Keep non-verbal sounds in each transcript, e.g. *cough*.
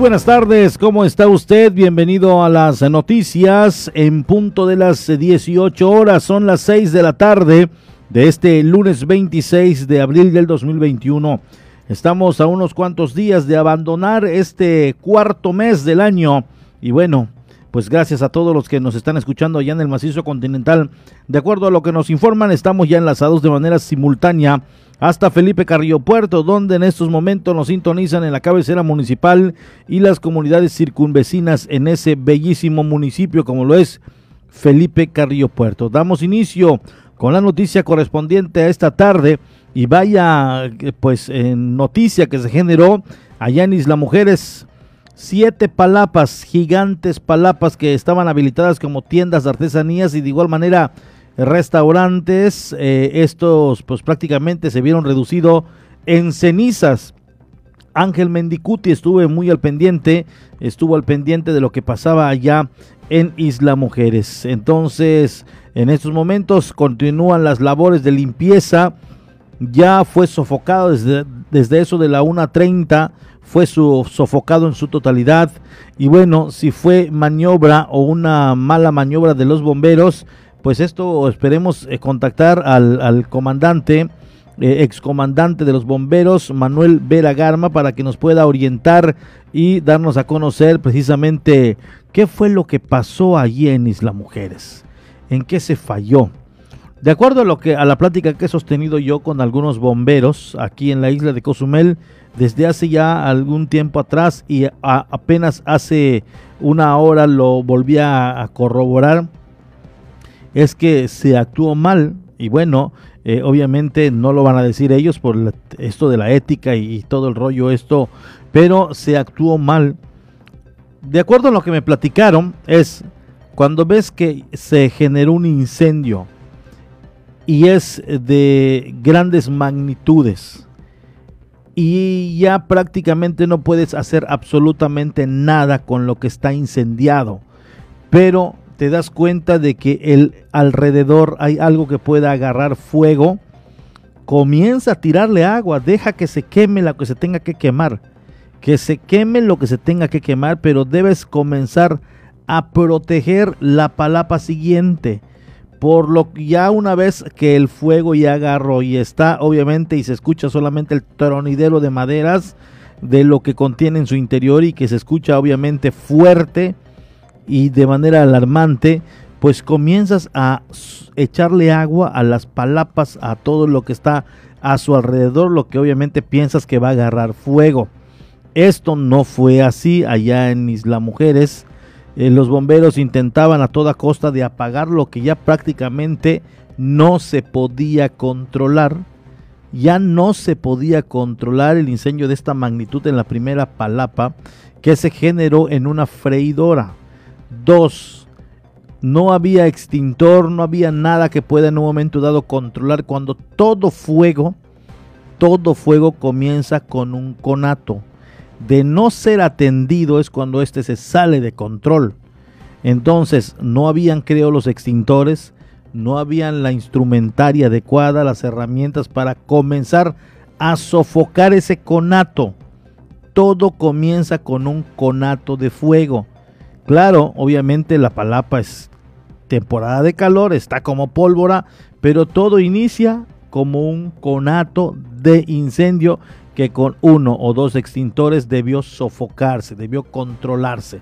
Buenas tardes, ¿cómo está usted? Bienvenido a las noticias en punto de las 18 horas, son las 6 de la tarde de este lunes 26 de abril del 2021. Estamos a unos cuantos días de abandonar este cuarto mes del año y bueno, pues gracias a todos los que nos están escuchando allá en el macizo continental. De acuerdo a lo que nos informan, estamos ya enlazados de manera simultánea hasta Felipe Carrillo Puerto, donde en estos momentos nos sintonizan en la cabecera municipal y las comunidades circunvecinas en ese bellísimo municipio como lo es Felipe Carrillo Puerto. Damos inicio con la noticia correspondiente a esta tarde y vaya pues en noticia que se generó allá en Isla Mujeres siete palapas, gigantes palapas que estaban habilitadas como tiendas de artesanías y de igual manera restaurantes, eh, estos pues prácticamente se vieron reducidos en cenizas. Ángel Mendicuti estuvo muy al pendiente, estuvo al pendiente de lo que pasaba allá en Isla Mujeres. Entonces, en estos momentos continúan las labores de limpieza. Ya fue sofocado desde, desde eso de la 1.30, fue su, sofocado en su totalidad. Y bueno, si fue maniobra o una mala maniobra de los bomberos, pues esto esperemos eh, contactar al, comandante, eh, excomandante de los bomberos, Manuel Vera Garma, para que nos pueda orientar y darnos a conocer precisamente qué fue lo que pasó allí en Isla Mujeres, en qué se falló. De acuerdo a lo que a la plática que he sostenido yo con algunos bomberos aquí en la isla de Cozumel desde hace ya algún tiempo atrás y apenas hace una hora lo volví a corroborar es que se actuó mal y bueno, eh, obviamente no lo van a decir ellos por esto de la ética y, todo el rollo esto, pero se actuó mal. De acuerdo a lo que me platicaron, es cuando ves que se generó un incendio y es de grandes magnitudes y ya prácticamente no puedes hacer absolutamente nada con lo que está incendiado, pero te das cuenta de que el alrededor hay algo que pueda agarrar fuego, comienza a tirarle agua, deja que se queme lo que se tenga que quemar, que se queme lo que se tenga que quemar, pero debes comenzar a proteger la palapa siguiente. Por lo que ya una vez que el fuego ya agarró y está obviamente y se escucha solamente el tronidero de maderas de lo que contiene en su interior y que se escucha obviamente fuerte, y de manera alarmante, pues comienzas a echarle agua a las palapas, a todo lo que está a su alrededor, lo que obviamente piensas que va a agarrar fuego. Esto no fue así allá en Isla Mujeres. Eh, los bomberos intentaban a toda costa de apagar lo que ya prácticamente no se podía controlar. Ya no se podía controlar el incendio de esta magnitud en la primera palapa que se generó en una freidora. Dos, no había extintor, no había nada que pueda en un momento dado controlar cuando todo fuego, todo fuego comienza con un conato. De no ser atendido es cuando este se sale de control. Entonces, no habían, creo, los extintores, no habían la instrumentaria adecuada, las herramientas para comenzar a sofocar ese conato. Todo comienza con un conato de fuego. Claro, obviamente la palapa es temporada de calor, está como pólvora, pero todo inicia como un conato de incendio que con uno o dos extintores debió sofocarse, debió controlarse.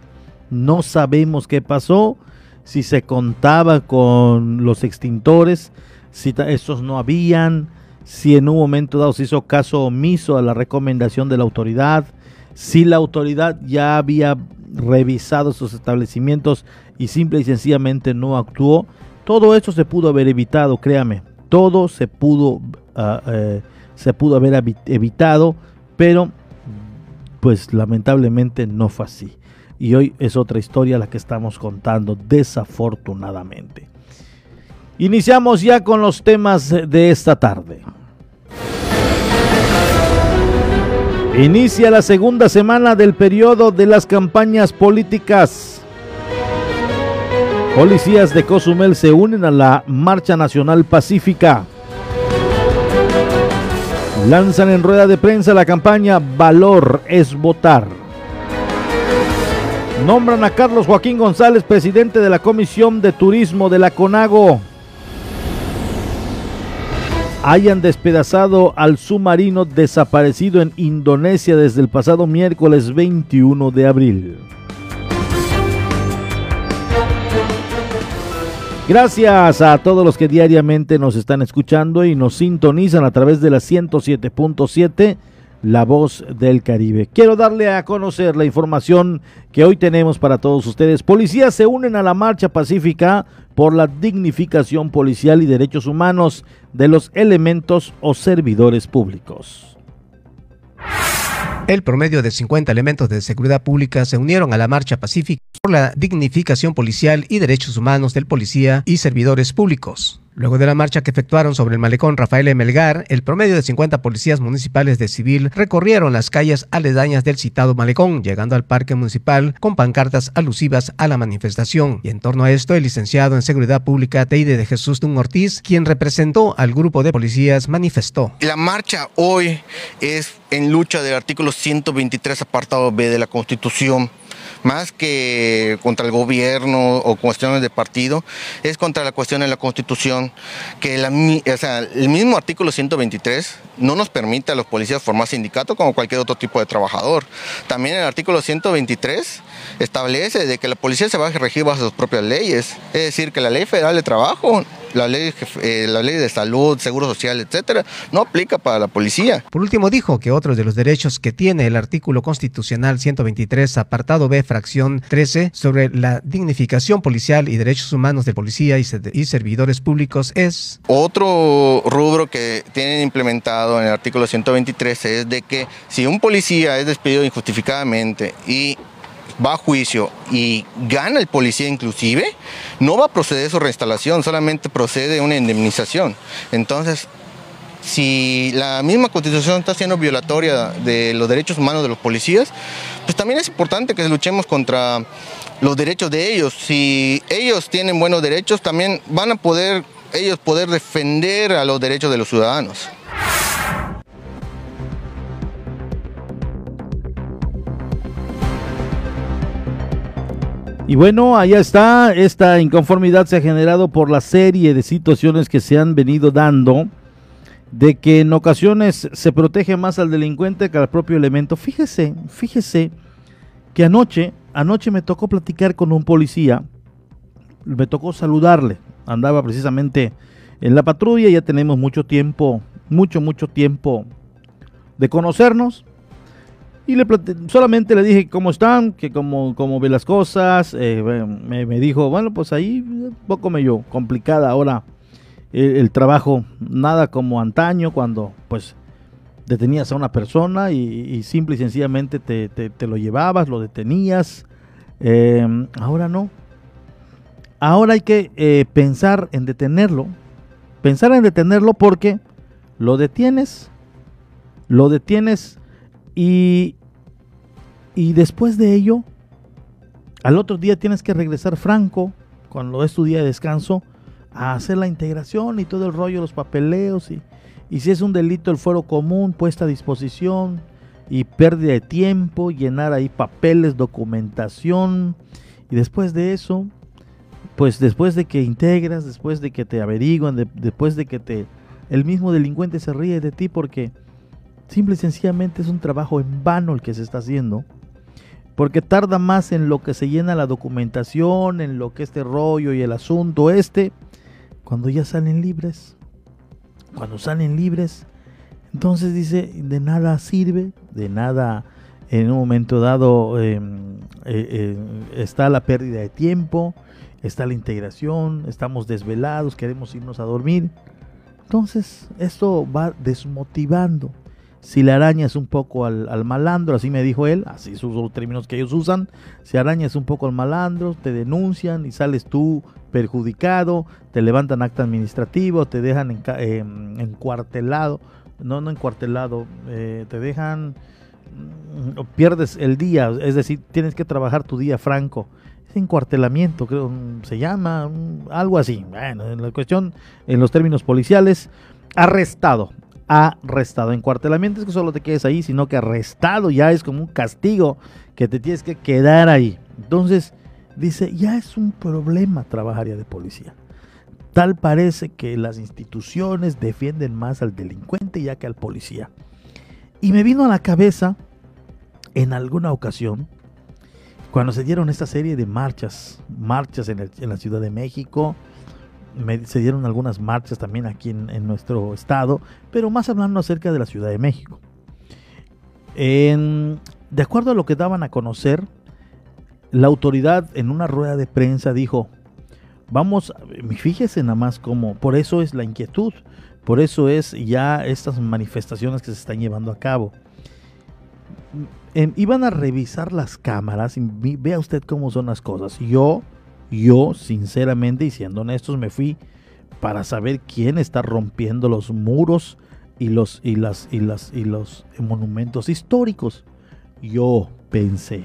No sabemos qué pasó, si se contaba con los extintores, si estos no habían, si en un momento dado se hizo caso omiso a la recomendación de la autoridad, si la autoridad ya había revisado esos establecimientos y simple y sencillamente no actuó, todo eso se pudo haber evitado, créame, todo se pudo, ah, eh, se pudo haber evitado, pero pues lamentablemente no fue así. Y hoy es otra historia la que estamos contando, desafortunadamente. Iniciamos ya con los temas de esta tarde. Inicia la segunda semana del periodo de las campañas políticas. Policías de Cozumel se unen a la Marcha Nacional Pacífica. Lanzan en rueda de prensa la campaña Valor es votar. Nombran a Carlos Joaquín González, presidente de la Comisión de Turismo de la CONAGO. Hayan despedazado al submarino desaparecido en Indonesia desde el pasado miércoles 21 de abril. Gracias a todos los que diariamente nos están escuchando y nos sintonizan a través de la 107.7 La Voz del Caribe. Quiero darle a conocer la información que hoy tenemos para todos ustedes. Policías se unen a la marcha pacífica por la dignificación policial y derechos humanos de los elementos o servidores públicos. El promedio de 50 elementos de seguridad pública se unieron a la marcha pacífica por la dignificación policial y derechos humanos del policía y servidores públicos. Luego de la marcha que efectuaron sobre el malecón Rafael. Melgar, el promedio de 50 policías municipales de civil recorrieron las calles aledañas del citado malecón, llegando al parque municipal con pancartas alusivas a la manifestación. Y en torno a esto, el licenciado en Seguridad Pública Teide de Jesús Dun Ortiz, quien representó al grupo de policías, manifestó. La marcha hoy es en lucha del artículo 123 apartado B de la Constitución más que contra el gobierno o cuestiones de partido, es contra la cuestión de la Constitución, que el mismo artículo 123 no nos permite a los policías formar sindicato como cualquier otro tipo de trabajador. También el artículo 123 establece de que la policía se va a regir bajo sus propias leyes, es decir, que la ley federal de trabajo la ley, eh, la ley de salud, seguro social, etcétera, no aplica para la policía. Por último, dijo que otros de los derechos que tiene el artículo constitucional 123, apartado B, fracción 13, sobre la dignificación policial y derechos humanos de policía y, y servidores públicos es. Otro rubro que tienen implementado en el artículo 123 es de que si un policía es despedido injustificadamente y va a juicio y gana el policía inclusive, no va a proceder su reinstalación, solamente procede una indemnización. Entonces, si la misma constitución está siendo violatoria de los derechos humanos de los policías, pues también es importante que luchemos contra los derechos de ellos. Si ellos tienen buenos derechos, también van a poder ellos poder defender a los derechos de los ciudadanos. Y bueno, allá está, esta inconformidad se ha generado por la serie de situaciones que se han venido dando, de que en ocasiones se protege más al delincuente que al propio elemento. Fíjese, fíjese que anoche, anoche me tocó platicar con un policía, me tocó saludarle, andaba precisamente en la patrulla, ya tenemos mucho tiempo, mucho, mucho tiempo de conocernos y le solamente le dije cómo están, que cómo, cómo ve las cosas. Eh, me, dijo, bueno, pues ahí un poco medio complicada ahora el, trabajo. Nada como antaño cuando pues detenías a una persona y, simple y sencillamente te, te, lo llevabas, lo detenías. Em, ahora no. Ahora hay que eh, pensar en detenerlo. Pensar en detenerlo porque lo detienes, lo detienes y, y después de ello, al otro día tienes que regresar franco, cuando es tu día de descanso, a hacer la integración y todo el rollo, los papeleos. Y, y si es un delito, el fuero común puesta a disposición y pérdida de tiempo, llenar ahí papeles, documentación. Y después de eso, pues después de que integras, después de que te averiguan, después de que te el mismo delincuente se ríe de ti porque simple y sencillamente es un trabajo en vano el que se está haciendo porque tarda más en lo que se llena la documentación, en lo que este rollo y el asunto este, cuando ya salen libres. Cuando salen libres, entonces dice, de nada sirve, de nada en un momento dado em, eh, eh, está la pérdida de tiempo, está la integración, estamos desvelados, queremos irnos a dormir. Entonces, esto va desmotivando. Si le arañas un poco al, malandro, así me dijo él, así son los términos que ellos usan, si arañas un poco al malandro, te denuncian y sales tú perjudicado, te levantan acta administrativo, te dejan en, encuartelado, no, no encuartelado, eh, te dejan, mm, pierdes el día, es decir, tienes que trabajar tu día franco. Es encuartelamiento, creo, mm, se llama, mm, algo así. Bueno, en la cuestión, en los términos policiales, arrestado arrestado. Encuartelamiento es que solo te quedes ahí, sino que arrestado ya es como un castigo que te tienes que quedar ahí. Entonces, dice, ya es un problema trabajar ya de policía. Tal parece que las instituciones defienden más al delincuente ya que al policía. Y me vino a la cabeza, en alguna ocasión, cuando se dieron esta serie de marchas, marchas en, en la Ciudad de México, se dieron algunas marchas también aquí en, nuestro estado, pero más hablando acerca de la Ciudad de México. de acuerdo a lo que daban a conocer, la autoridad en una rueda de prensa dijo, vamos, fíjese nada más cómo, por eso es la inquietud, por eso es ya estas manifestaciones que se están llevando a cabo. iban a revisar las cámaras y vea usted cómo son las cosas. Yo yo, sinceramente y siendo honestos, me fui para saber quién está rompiendo los muros y los, y las, y las, y los monumentos históricos. Yo pensé,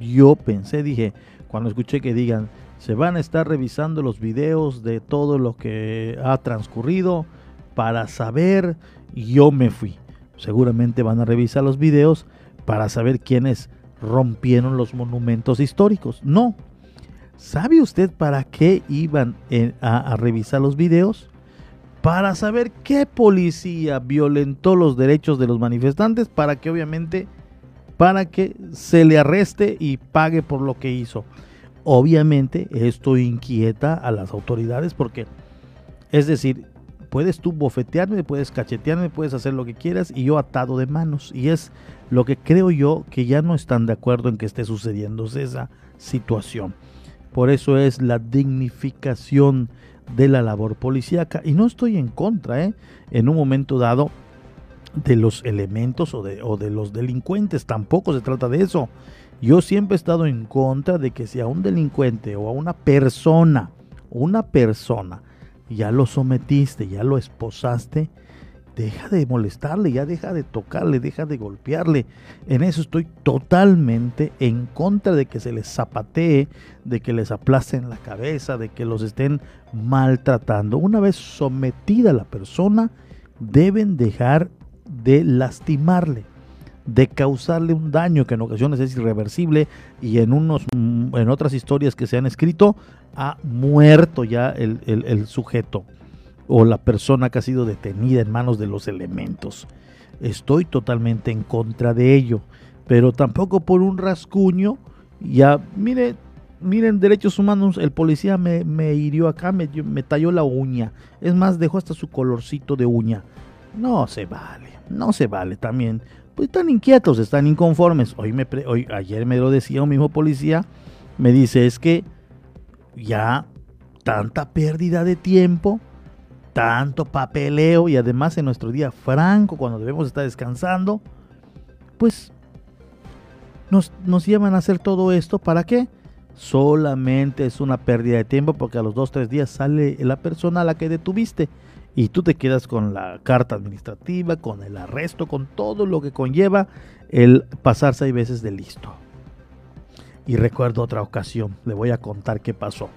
yo pensé, dije, cuando escuché que digan, se van a estar revisando los videos de todo lo que ha transcurrido para saber, yo me fui. Seguramente van a revisar los videos para saber quiénes rompieron los monumentos históricos. No, ¿Sabe usted para qué iban a, revisar los videos? Para saber qué policía violentó los derechos de los manifestantes para que obviamente para que se le arreste y pague por lo que hizo. Obviamente esto inquieta a las autoridades porque es decir, puedes tú bofetearme, puedes cachetearme, puedes hacer lo que quieras y yo atado de manos. Y es lo que creo yo que ya no están de acuerdo en que esté sucediendo esa situación. Por eso es la dignificación de la labor policíaca. Y no estoy en contra, ¿eh? en un momento dado, de los elementos o de, o de los delincuentes. Tampoco se trata de eso. Yo siempre he estado en contra de que si a un delincuente o a una persona, una persona, ya lo sometiste, ya lo esposaste, deja de molestarle, ya deja de tocarle, deja de golpearle. En eso estoy totalmente en contra de que se les zapatee, de que les aplasten la cabeza, de que los estén maltratando. Una vez sometida la persona, deben dejar de lastimarle, de causarle un daño que en ocasiones es irreversible y en, unos, en otras historias que se han escrito ha muerto ya el, el sujeto o la persona que ha sido detenida en manos de los elementos. Estoy totalmente en contra de ello, pero tampoco por un rascuño. Ya, mire, miren, derechos humanos, el policía me, me hirió acá, me, me talló la uña. Es más, dejó hasta su colorcito de uña. No se vale, no se vale también. Pues están inquietos, están inconformes. Hoy me, hoy, ayer me lo decía un mismo policía, me dice, es que ya tanta pérdida de tiempo, tanto papeleo y además en nuestro día franco, cuando debemos estar descansando, pues nos, nos llevan a hacer todo esto. ¿Para qué? Solamente es una pérdida de tiempo porque a los dos, tres días sale la persona a la que detuviste y tú te quedas con la carta administrativa, con el arresto, con todo lo que conlleva el pasar seis veces de listo. Y recuerdo otra ocasión, le voy a contar qué pasó.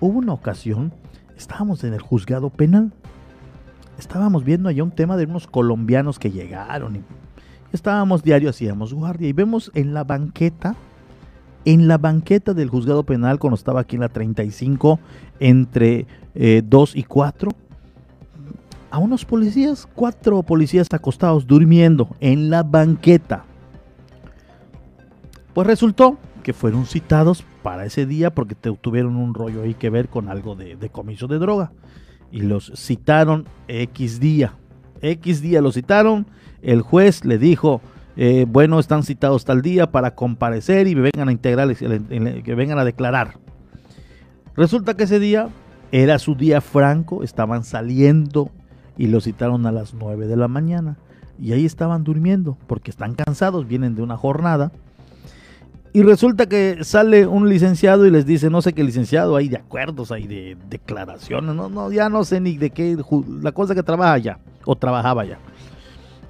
Hubo una ocasión estábamos en el juzgado penal. Estábamos viendo allá un tema de unos colombianos que llegaron y estábamos diario, hacíamos guardia y vemos en la banqueta, en la banqueta del juzgado penal cuando estaba aquí en la 35 entre 2 eh, y 4, a unos policías, cuatro policías acostados durmiendo en la banqueta. Pues resultó que fueron citados para ese día porque te, tuvieron un rollo ahí que ver con algo de, de comiso de droga. Y los citaron X día. X día los citaron. El juez le dijo, eh, bueno, están citados tal día para comparecer y vengan a que vengan a declarar. Resulta que ese día era su día franco, estaban saliendo y lo citaron a las 9 de la mañana. Y ahí estaban durmiendo porque están cansados, vienen de una jornada. Y resulta que sale un licenciado y les dice, no sé qué licenciado, hay de acuerdos, hay de declaraciones, no, no, ya no sé ni de qué, la cosa que trabaja ya, o trabajaba ya.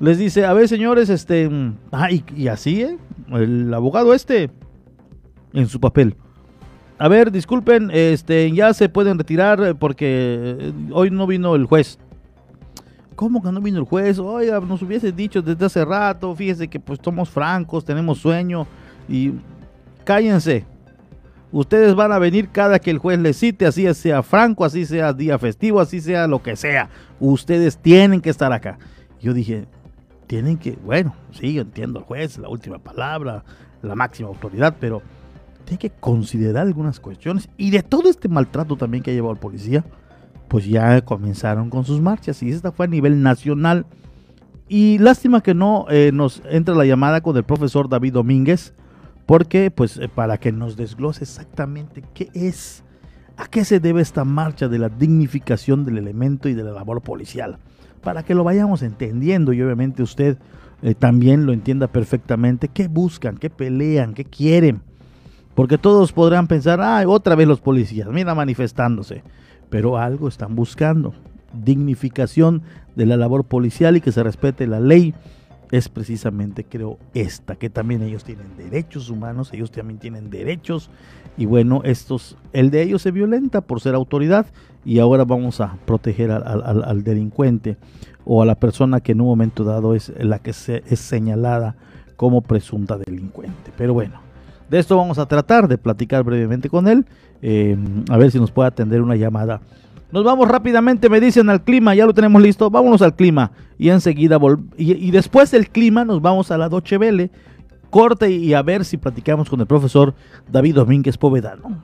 Les dice, a ver señores, este, ah, y, así, ¿eh? El abogado este, en su papel. A ver, disculpen, este, ya se pueden retirar porque eh, hoy no vino el juez. ¿Cómo que no vino el juez? Oiga, nos hubiese dicho desde hace rato, fíjese que pues somos francos, tenemos sueño y cállense. Ustedes van a venir cada que el juez les cite, así sea franco, así sea día festivo, así sea lo que sea. Ustedes tienen que estar acá. Yo dije, tienen que, bueno, sí, yo entiendo el juez, la última palabra, la máxima autoridad, pero tiene que considerar algunas cuestiones. Y de todo este maltrato también que ha llevado el policía, pues ya comenzaron con sus marchas. Y esta fue a nivel nacional. Y lástima que no eh, nos entra la llamada con el profesor David Domínguez, porque pues eh, para que nos desglose exactamente qué es, a qué se debe esta marcha de la dignificación del elemento y de la labor policial, para que lo vayamos entendiendo y obviamente usted eh, también lo entienda perfectamente, qué buscan, qué pelean, qué quieren, porque todos podrán pensar, ah, otra vez los policías, mira manifestándose, pero algo están buscando, dignificación de la labor policial y que se respete la ley es precisamente, creo, esta, que también ellos tienen derechos humanos, ellos también tienen derechos, y bueno, estos, el de ellos se violenta por ser autoridad, y ahora vamos a proteger al, delincuente o a la persona que en un momento dado es la que se, es señalada como presunta delincuente. Pero bueno, de esto vamos a tratar de platicar brevemente con él, eh, a ver si nos puede atender una llamada nos vamos rápidamente, me dicen al clima, ya lo tenemos listo, vámonos al clima. Y enseguida, y, y, después del clima nos vamos a la Doche Vele, corte y a ver si platicamos con el profesor David Domínguez Povedano.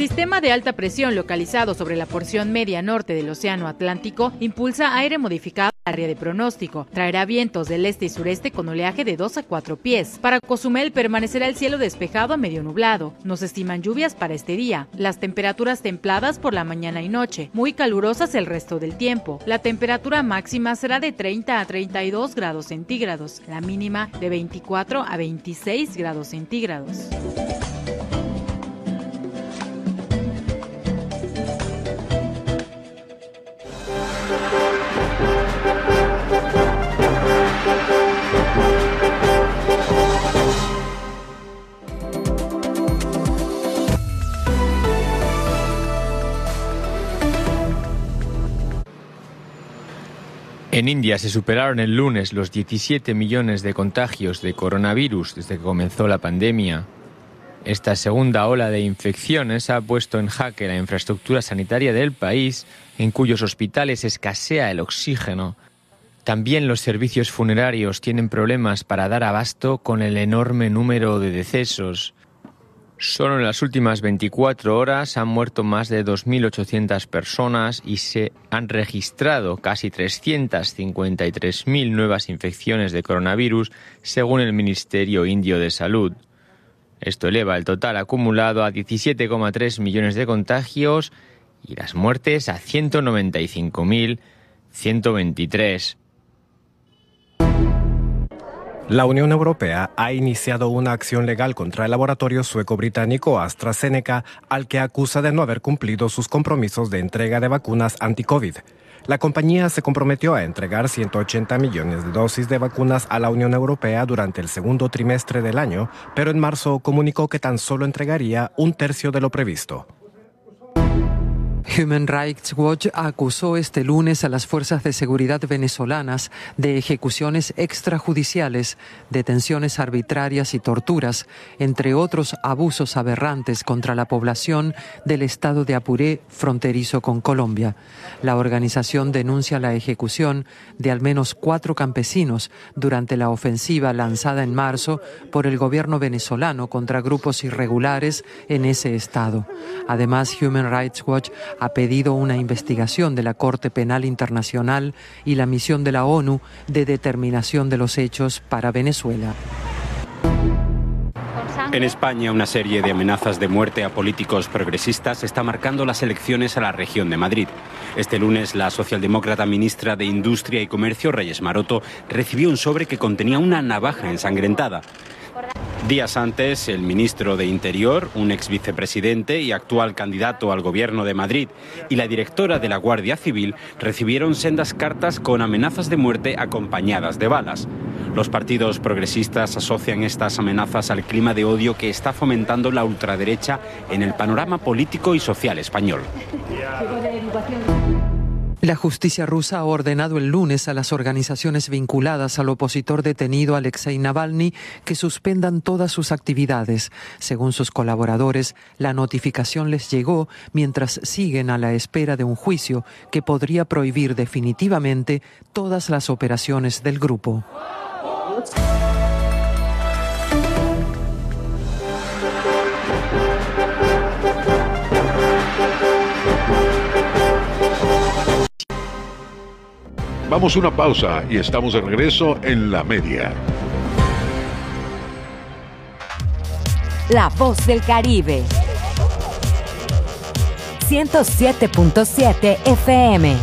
Sistema de alta presión localizado sobre la porción media norte del Océano Atlántico impulsa aire modificado área de pronóstico. Traerá vientos del este y sureste con oleaje de 2 a 4 pies. Para Cozumel permanecerá el cielo despejado a medio nublado. Nos estiman lluvias para este día. Las temperaturas templadas por la mañana y noche, muy calurosas el resto del tiempo. La temperatura máxima será de 30 a 32 grados centígrados, la mínima de 24 a 26 grados centígrados. En India se superaron el lunes los 17 millones de contagios de coronavirus desde que comenzó la pandemia. Esta segunda ola de infecciones ha puesto en jaque la infraestructura sanitaria del país, en cuyos hospitales escasea el oxígeno. También los servicios funerarios tienen problemas para dar abasto con el enorme número de decesos. Solo en las últimas 24 horas han muerto más de 2.800 personas y se han registrado casi 353.000 nuevas infecciones de coronavirus, según el Ministerio Indio de Salud. Esto eleva el total acumulado a 17,3 millones de contagios y las muertes a 195.123. La Unión Europea ha iniciado una acción legal contra el laboratorio sueco-británico AstraZeneca, al que acusa de no haber cumplido sus compromisos de entrega de vacunas anti-COVID. La compañía se comprometió a entregar 180 millones de dosis de vacunas a la Unión Europea durante el segundo trimestre del año, pero en marzo comunicó que tan solo entregaría un tercio de lo previsto. Human Rights Watch acusó este lunes a las fuerzas de seguridad venezolanas de ejecuciones extrajudiciales, detenciones arbitrarias y torturas, entre otros abusos aberrantes contra la población del estado de Apuré, fronterizo con Colombia. La organización denuncia la ejecución de al menos cuatro campesinos durante la ofensiva lanzada en marzo por el gobierno venezolano contra grupos irregulares en ese estado. Además, Human Rights Watch pedido una investigación de la Corte Penal Internacional y la misión de la ONU de determinación de los hechos para Venezuela. En España, una serie de amenazas de muerte a políticos progresistas está marcando las elecciones a la región de Madrid. Este lunes, la socialdemócrata ministra de Industria y Comercio, Reyes Maroto, recibió un sobre que contenía una navaja ensangrentada. Días antes, el ministro de Interior, un ex vicepresidente y actual candidato al gobierno de Madrid, y la directora de la Guardia Civil recibieron sendas cartas con amenazas de muerte acompañadas de balas. Los partidos progresistas asocian estas amenazas al clima de odio que está fomentando la ultraderecha en el panorama político y social español. La justicia rusa ha ordenado el lunes a las organizaciones vinculadas al opositor detenido Alexei Navalny que suspendan todas sus actividades. Según sus colaboradores, la notificación les llegó mientras siguen a la espera de un juicio que podría prohibir definitivamente todas las operaciones del grupo. Vamos a una pausa y estamos de regreso en la media. La voz del Caribe. 107.7 FM.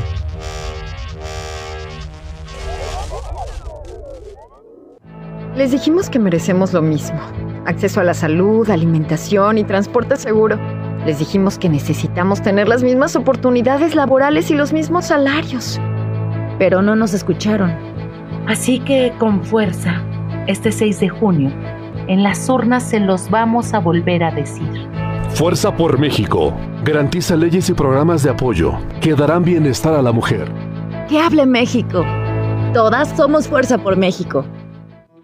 Les dijimos que merecemos lo mismo. Acceso a la salud, alimentación y transporte seguro. Les dijimos que necesitamos tener las mismas oportunidades laborales y los mismos salarios. Pero no nos escucharon. Así que con fuerza, este 6 de junio, en las urnas se los vamos a volver a decir. Fuerza por México. Garantiza leyes y programas de apoyo que darán bienestar a la mujer. Que hable México. Todas somos Fuerza por México.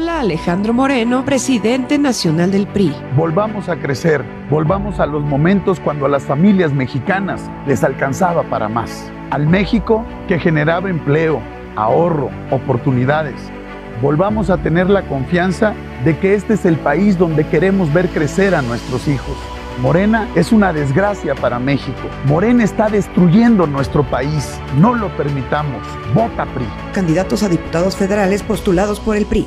Habla Alejandro Moreno, presidente nacional del PRI. Volvamos a crecer, volvamos a los momentos cuando a las familias mexicanas les alcanzaba para más. Al México que generaba empleo, ahorro, oportunidades. Volvamos a tener la confianza de que este es el país donde queremos ver crecer a nuestros hijos. Morena es una desgracia para México. Morena está destruyendo nuestro país. No lo permitamos. Vota PRI. Candidatos a diputados federales postulados por el PRI.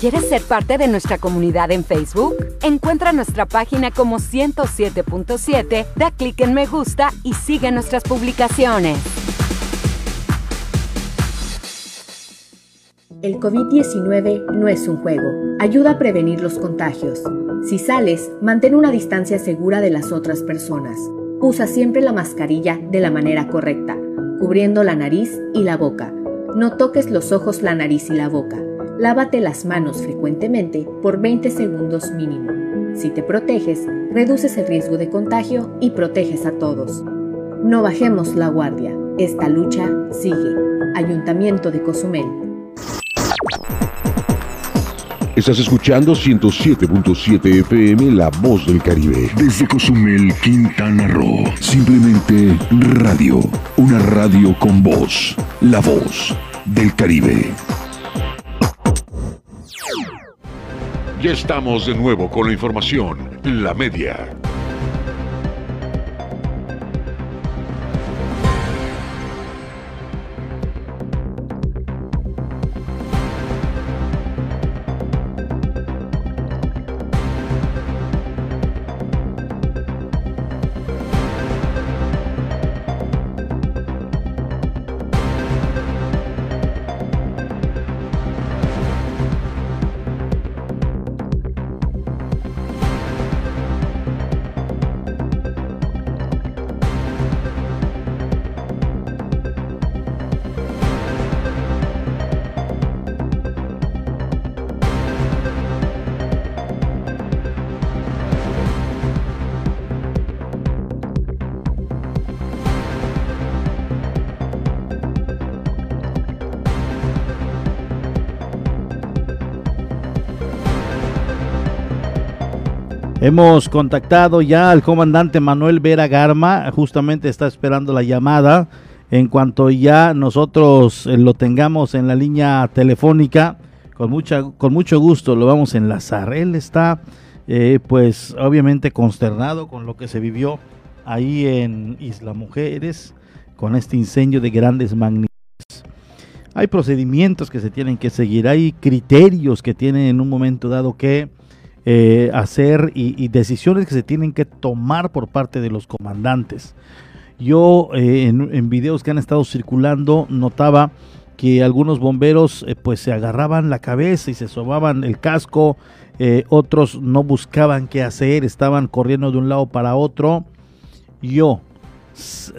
¿Quieres ser parte de nuestra comunidad en Facebook? Encuentra nuestra página como 107.7, da clic en me gusta y sigue nuestras publicaciones. El COVID-19 no es un juego. Ayuda a prevenir los contagios. Si sales, mantén una distancia segura de las otras personas. Usa siempre la mascarilla de la manera correcta, cubriendo la nariz y la boca. No toques los ojos, la nariz y la boca. Lávate las manos frecuentemente por 20 segundos mínimo. Si te proteges, reduces el riesgo de contagio y proteges a todos. No bajemos la guardia. Esta lucha sigue. Ayuntamiento de Cozumel. Estás escuchando 107.7 FM La Voz del Caribe. Desde Cozumel, Quintana Roo. Simplemente radio. Una radio con voz. La Voz del Caribe. Ya estamos de nuevo con la información. La media. Hemos contactado ya al comandante Manuel Vera Garma, justamente está esperando la llamada. En cuanto ya nosotros eh, lo tengamos en la línea telefónica, con, mucha, con mucho gusto lo vamos a enlazar. Él está, eh, pues, obviamente consternado con lo que se vivió ahí en Isla Mujeres, con este incendio de grandes magnitudes. Hay procedimientos que se tienen que seguir, hay criterios que tienen en un momento dado que eh, hacer y, decisiones que se tienen que tomar por parte de los comandantes. Yo eh, en, videos que han estado circulando notaba que algunos bomberos eh, pues se agarraban la cabeza y se sobaban el casco, otros no buscaban qué hacer, estaban corriendo de un lado para otro. Yo,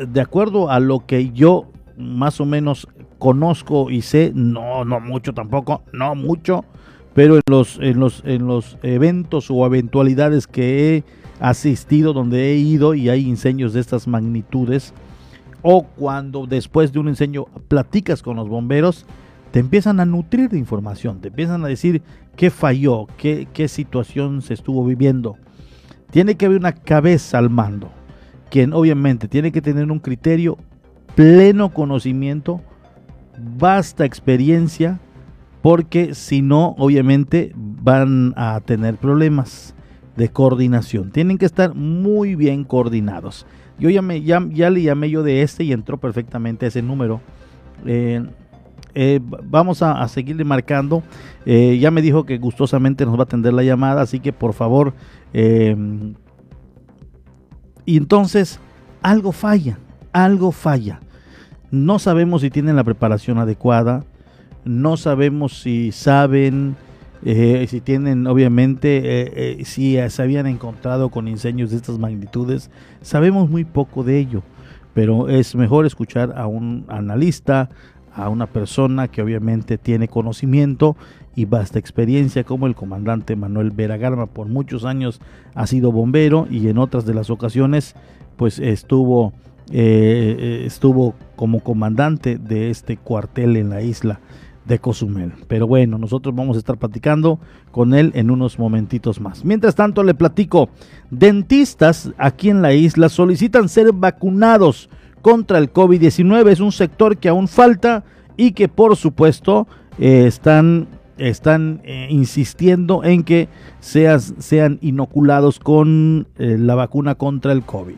de acuerdo a lo que yo más o menos conozco y sé, no, no mucho tampoco, no mucho, pero en los, en los, en los eventos o eventualidades que he asistido, donde he ido y hay incendios de estas magnitudes, o cuando después de un incendio platicas con los bomberos, te empiezan a nutrir de información, te empiezan a decir qué falló, qué, qué situación se estuvo viviendo. Tiene que haber una cabeza al mando, quien obviamente tiene que tener un criterio, pleno conocimiento, vasta experiencia, porque si no, obviamente van a tener problemas de coordinación. Tienen que estar muy bien coordinados. Yo ya, me, ya, le llamé yo de este y entró perfectamente ese número. Eh, eh, vamos a, seguirle marcando. Eh, ya me dijo que gustosamente nos va a atender la llamada, así que por favor. y entonces, algo falla, algo falla. No sabemos si tienen la preparación adecuada, no sabemos si saben, eh, si tienen, obviamente, eh, eh, si se habían encontrado con incendios de estas magnitudes. Sabemos muy poco de ello, pero es mejor escuchar a un analista, a una persona que obviamente tiene conocimiento y vasta experiencia como el comandante Manuel Vera Garma. Por muchos años ha sido bombero y en otras de las ocasiones pues estuvo, estuvo como comandante de este cuartel en la isla de Cozumel. Pero bueno, nosotros vamos a estar platicando con él en unos momentitos más. Mientras tanto, le platico, dentistas aquí en la isla solicitan ser vacunados contra el COVID-19. Es un sector que aún falta y que por supuesto eh, están, están eh, insistiendo en que sean inoculados con eh, la vacuna contra el COVID.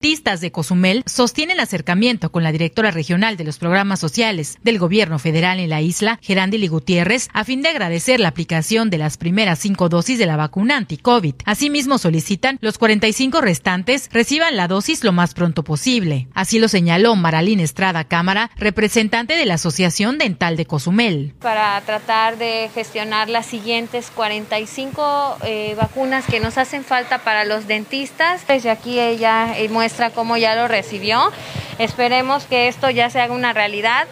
Dentistas de Cozumel sostienen acercamiento con la directora regional de los programas sociales del gobierno federal en la isla, Gerandili Gutiérrez, a fin de agradecer la aplicación de las primeras cinco dosis de la vacuna anti-COVID. Asimismo, solicitan los 45 restantes reciban la dosis lo más pronto posible. Así lo señaló Maralín Estrada Cámara, representante de la Asociación Dental de Cozumel. Para tratar de gestionar las siguientes 45 eh, vacunas que nos hacen falta para los dentistas. Desde aquí ella muestra muestra cómo ya lo recibió. Esperemos que esto ya se haga una realidad,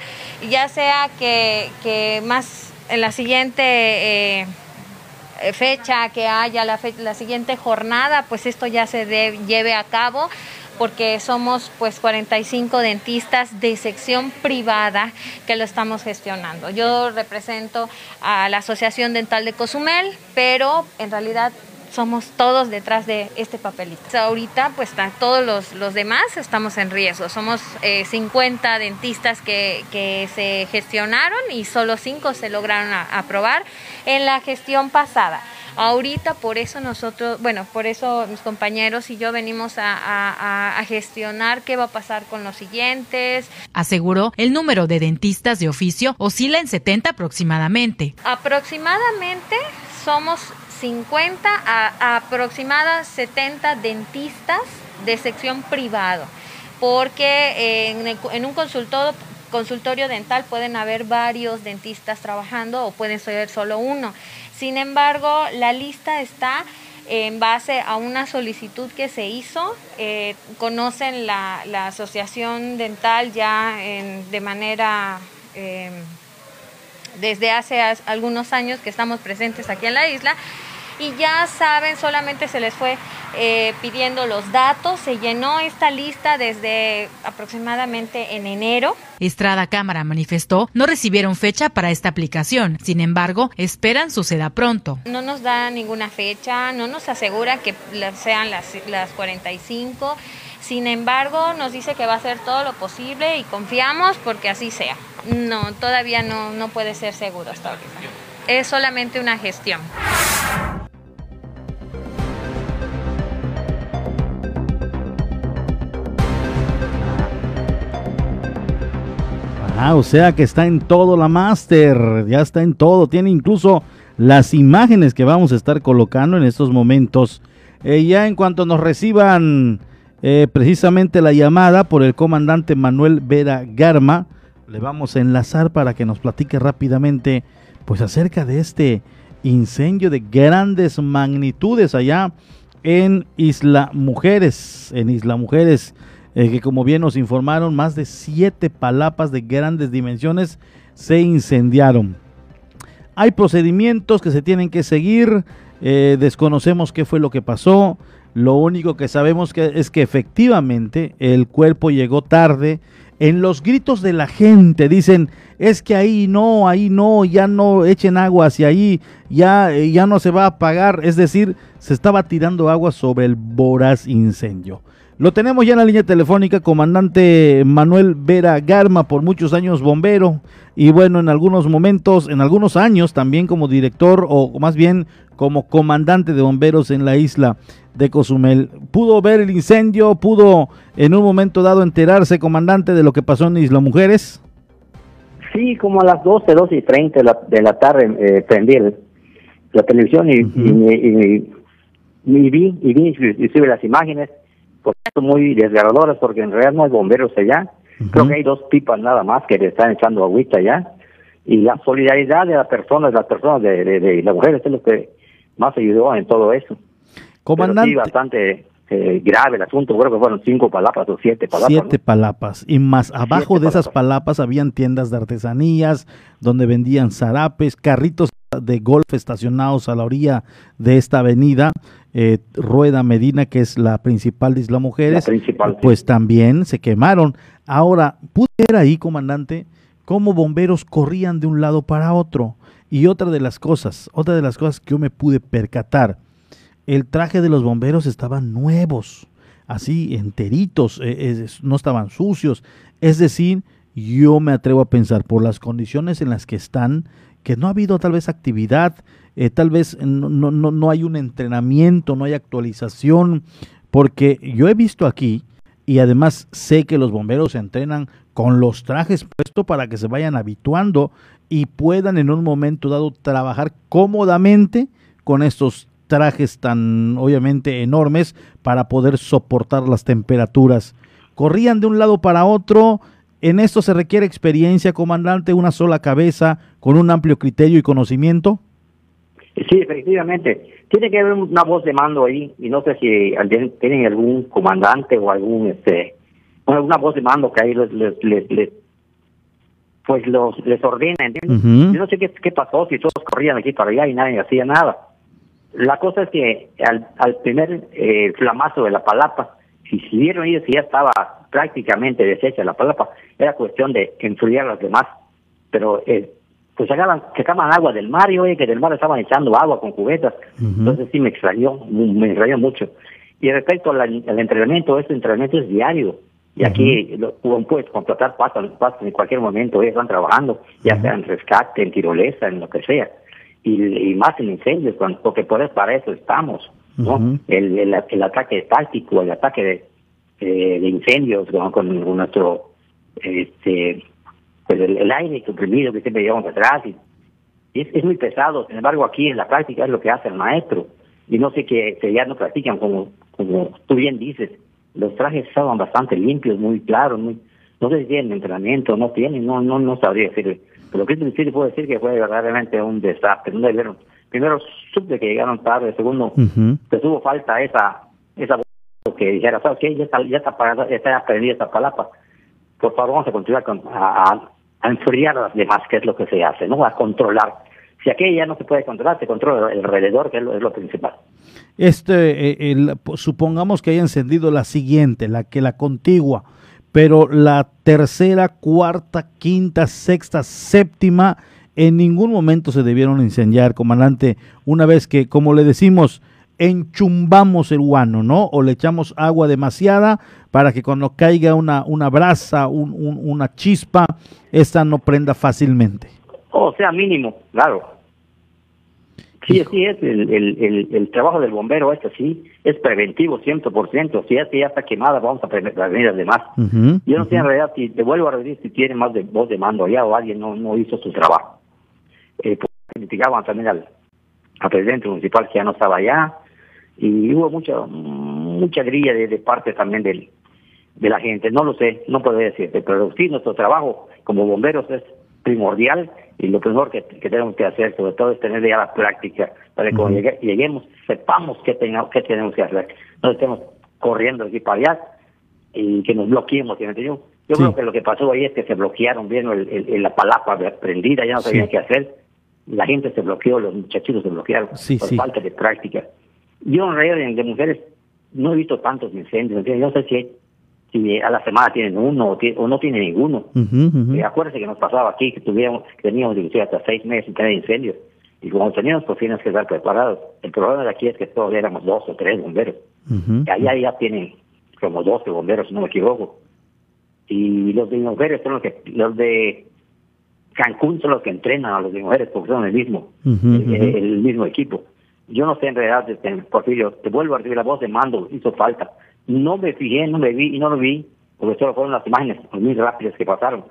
ya sea que, que más en la siguiente eh, fecha que haya, la, fe, la, siguiente jornada, pues esto ya se lleve a cabo porque somos pues 45 dentistas de sección privada que lo estamos gestionando. Yo represento a la Asociación Dental de Cozumel, pero en realidad somos todos detrás de este papelito. Ahorita, pues todos los, los demás estamos en riesgo. Somos eh, 50 dentistas que, que, se gestionaron y solo 5 se lograron aprobar en la gestión pasada. Ahorita por eso nosotros, bueno, por eso mis compañeros y yo venimos a, a, a, gestionar qué va a pasar con los siguientes. Aseguró, el número de dentistas de oficio oscila en 70 aproximadamente. Aproximadamente somos 50 a, a aproximadas 70 dentistas de sección privado, porque en, el, en un consultorio, consultorio dental pueden haber varios dentistas trabajando o pueden ser solo uno. Sin embargo, la lista está en base a una solicitud que se hizo. Eh, conocen la, la, asociación dental ya en, de manera... Eh, desde hace algunos años que estamos presentes aquí en la isla y ya saben, solamente se les fue eh, pidiendo los datos, se llenó esta lista desde aproximadamente en enero. Estrada Cámara manifestó no recibieron fecha para esta aplicación, sin embargo, esperan suceda pronto. No nos da ninguna fecha, no nos asegura que sean las, las 45. Sin embargo, nos dice que va a hacer todo lo posible y confiamos porque así sea. No, todavía no, no puede ser seguro hasta ahorita. Es solamente una gestión. Ah, o sea que está en todo la máster, ya está en todo, tiene incluso las imágenes que vamos a estar colocando en estos momentos. Eh, ya en cuanto nos reciban eh, precisamente la llamada por el comandante Manuel Vera Garma, le vamos a enlazar para que nos platique rápidamente pues acerca de este incendio de grandes magnitudes allá en Isla Mujeres, en Isla Mujeres eh, que como bien nos informaron, más de siete palapas de grandes dimensiones se incendiaron. Hay procedimientos que se tienen que seguir, eh, desconocemos qué fue lo que pasó, lo único que sabemos es que efectivamente el cuerpo llegó tarde. En los gritos de la gente dicen, es que ahí no, ahí no, ya no echen agua hacia ahí, ya, eh, ya no se va a apagar. Es decir, se estaba tirando agua sobre el voraz incendio. Lo tenemos ya en la línea telefónica, comandante Manuel Vera Garma, por muchos años bombero, y bueno, en algunos momentos, en algunos años también como director, o más bien como comandante de bomberos en la isla de Cozumel. ¿Pudo ver el incendio? ¿Pudo en un momento dado enterarse, comandante, de lo que pasó en Isla Mujeres? Sí, como a las 12, 12 y 30 de la, de la tarde eh, prendí el, la televisión y, uh -huh. y, y, y, vi, y vi inclusive las imágenes muy desgarradoras porque en realidad no hay bomberos allá. Uh -huh. Creo que hay dos pipas nada más que le están echando agüita allá. Y la solidaridad de las personas, las personas de, de, de las mujeres es lo que más ayudó en todo eso. Comandante. Pero sí, bastante eh, grave el asunto. Creo que fueron cinco palapas o siete palapas. Siete ¿no? palapas. Y más abajo siete de esas palapas habían tiendas de artesanías donde vendían zarapes, carritos de golf estacionados a la orilla de esta avenida eh, Rueda Medina, que es la principal de Isla Mujeres, principal, pues sí. también se quemaron. Ahora, pude ver ahí, comandante, cómo bomberos corrían de un lado para otro. Y otra de las cosas, otra de las cosas que yo me pude percatar, el traje de los bomberos estaban nuevos, así enteritos, eh, no estaban sucios. Es decir, yo me atrevo a pensar por las condiciones en las que están, que no ha habido tal vez actividad, eh, tal vez no, no, no hay un entrenamiento, no hay actualización, porque yo he visto aquí y además sé que los bomberos se entrenan con los trajes puestos para que se vayan habituando y puedan en un momento dado trabajar cómodamente con estos trajes tan obviamente enormes para poder soportar las temperaturas. Corrían de un lado para otro, en esto se requiere experiencia, comandante, una sola cabeza, con un amplio criterio y conocimiento. Sí, efectivamente. Tiene que haber una voz de mando ahí, y no sé si tienen algún comandante o algún, este, una voz de mando que ahí les, les, les, pues los, les ordena, ¿entiendes? Yo no sé qué, qué pasó, si todos corrían aquí para allá y nadie hacía nada. La cosa es que al, al primer eh, flamazo de la palapa, si vieron ellos que ya estaba prácticamente deshecha la palapa, era cuestión de enfriar a los demás. Pero eh, pues sacaban, sacaban agua del mar y oye que del mar estaban echando agua con cubetas. Entonces sí me extrañó, me extrañó mucho. Y respecto al, entrenamiento, este entrenamiento es diario. Y aquí lo, puedes contratar pasan, pasan en cualquier momento, ellos están trabajando, ya sea en rescate, en tirolesa, en lo que sea. Y, más en incendios, porque por para eso estamos. ¿no? el, el, ataque táctico, el ataque de, de incendios con, nuestro este pues el, aire comprimido que siempre llevamos atrás y, es, es, muy pesado. Sin embargo, aquí en la práctica es lo que hace el maestro. Y no sé que, ya no practican como, como tú bien dices. Los trajes estaban bastante limpios, muy claros, muy no sé si tienen entrenamiento, no tienen, no no no sabría decir. Pero lo que sí puedo decir que fue verdaderamente un desastre. No debieron, primero, supe que llegaron tarde. Segundo, que tuvo falta esa esa que dijera, ¿sabes qué? Ya está, ya está, apagada, ya está aprendida esta palapa. Por favor, vamos a continuar con, a, a enfriar a las demás, que es lo que se hace, ¿no? A controlar. Si aquella ya no se puede controlar, se controla alrededor, que es lo, principal. Este, eh, el, supongamos que haya encendido la siguiente, la que la contigua, pero la tercera, cuarta, quinta, sexta, séptima, en ningún momento se debieron incendiar, comandante, una vez que, como le decimos, enchumbamos el guano, ¿no? O le echamos agua demasiada para que cuando caiga una, una brasa, un, una chispa, esta no prenda fácilmente. O sea, mínimo, claro. Sí, sí es, el, el, el, trabajo del bombero este sí, es preventivo 100%, si es que ya está quemada, vamos a prevenir las demás. Yo no sé en realidad si, te vuelvo a repetir, si tiene más de voz de mando allá o alguien no, no hizo su trabajo. Eh, pues, criticaban también al, al presidente municipal que ya no estaba allá, y hubo mucha mucha grilla de, parte también del, de la gente, no lo sé, no puedo decirte, pero sí nuestro trabajo como bomberos es primordial y lo primero que, tenemos que hacer sobre todo es tener ya la práctica para que cuando lleguemos sepamos qué, tengamos, qué tenemos que hacer, no estemos corriendo aquí para allá y que nos bloqueemos, yo? Yo creo que lo que pasó ahí es que se bloquearon, bien el, la palapa prendida, ya no sabían qué hacer, la gente se bloqueó, los muchachitos se bloquearon por falta de práctica. Yo en realidad de mujeres no he visto tantos incendios, yo no sé si, si a la semana tienen uno o, no tienen ninguno. Uh acuérdense que nos pasaba aquí que tuviéramos, que teníamos hasta seis meses sin tener incendios. Y como teníamos, pues tienes que estar preparados. El problema de aquí es que todos éramos dos o tres bomberos. y allá ya tienen como 12 bomberos, si no me equivoco. Y los de mujeres son los que, los de Cancún son los que entrenan a los de mujeres porque son el mismo, el mismo equipo. Yo no sé en realidad, este, Porfirio, te vuelvo a recibir la voz de mando, hizo falta. No me fijé, no me vi y no lo vi, porque solo fueron las imágenes muy rápidas que pasaron.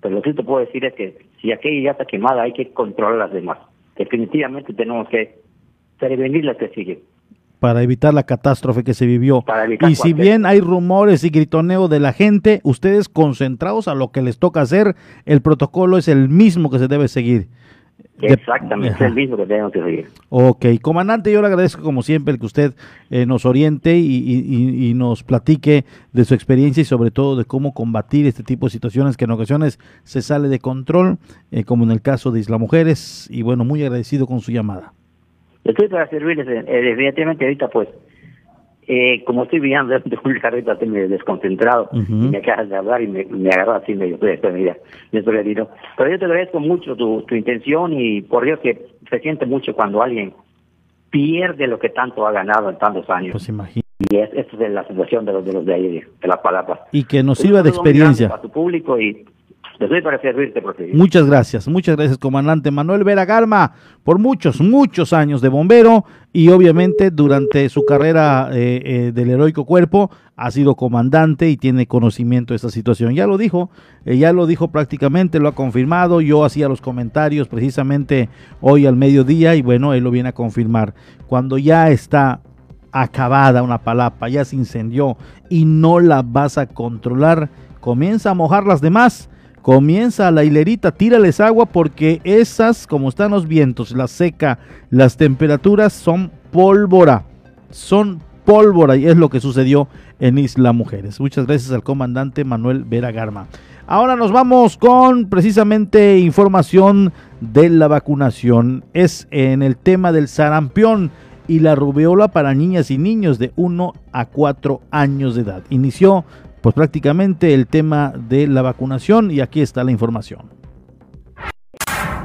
Pero lo que te puedo decir es que si aquella ya está quemada, hay que controlar las demás. Definitivamente tenemos que prevenir las que siguen para evitar la catástrofe que se vivió. Y si bien hay rumores y gritoneo de la gente, ustedes concentrados a lo que les toca hacer, el protocolo es el mismo que se debe seguir. Exactamente, es el mismo que tenemos que seguir. Ok, comandante, yo le agradezco como siempre el que usted eh, nos oriente y, nos platique de su experiencia y sobre todo de cómo combatir este tipo de situaciones que en ocasiones se sale de control, eh, como en el caso de Isla Mujeres, y bueno, muy agradecido con su llamada. Estoy para servirles, eh, definitivamente ahorita pues eh, como estoy viendo de *laughs* un carrito así medio desconcentrado, y me acabas de hablar y me, me agarró así medio, pues, mira, Pero yo te agradezco mucho tu, tu intención y por Dios que se siente mucho cuando alguien pierde lo que tanto ha ganado en tantos años. Pues imagínate. Y es, esta es la situación de los de los de ahí, de, las palabras. Y que nos sirva de experiencia. Para tu público y Estoy para servirte, profe. Muchas gracias, muchas gracias, comandante Manuel Vera Garma, por muchos, muchos años de bombero y obviamente durante su carrera eh, eh, del heroico cuerpo ha sido comandante y tiene conocimiento de esta situación. Ya lo dijo, eh, ya lo dijo prácticamente, lo ha confirmado. Yo hacía los comentarios precisamente hoy al mediodía y bueno, él lo viene a confirmar. Cuando ya está acabada una palapa, ya se incendió y no la vas a controlar, comienza a mojar las demás comienza la hilerita, tírales agua porque esas, como están los vientos, la seca, las temperaturas son pólvora, son pólvora y es lo que sucedió en Isla Mujeres. Muchas gracias al comandante Manuel Vera Garma. Ahora nos vamos con precisamente información de la vacunación. Es en el tema del sarampión y la rubeola para niñas y niños de 1 a 4 años de edad. Inició pues prácticamente el tema de la vacunación y aquí está la información.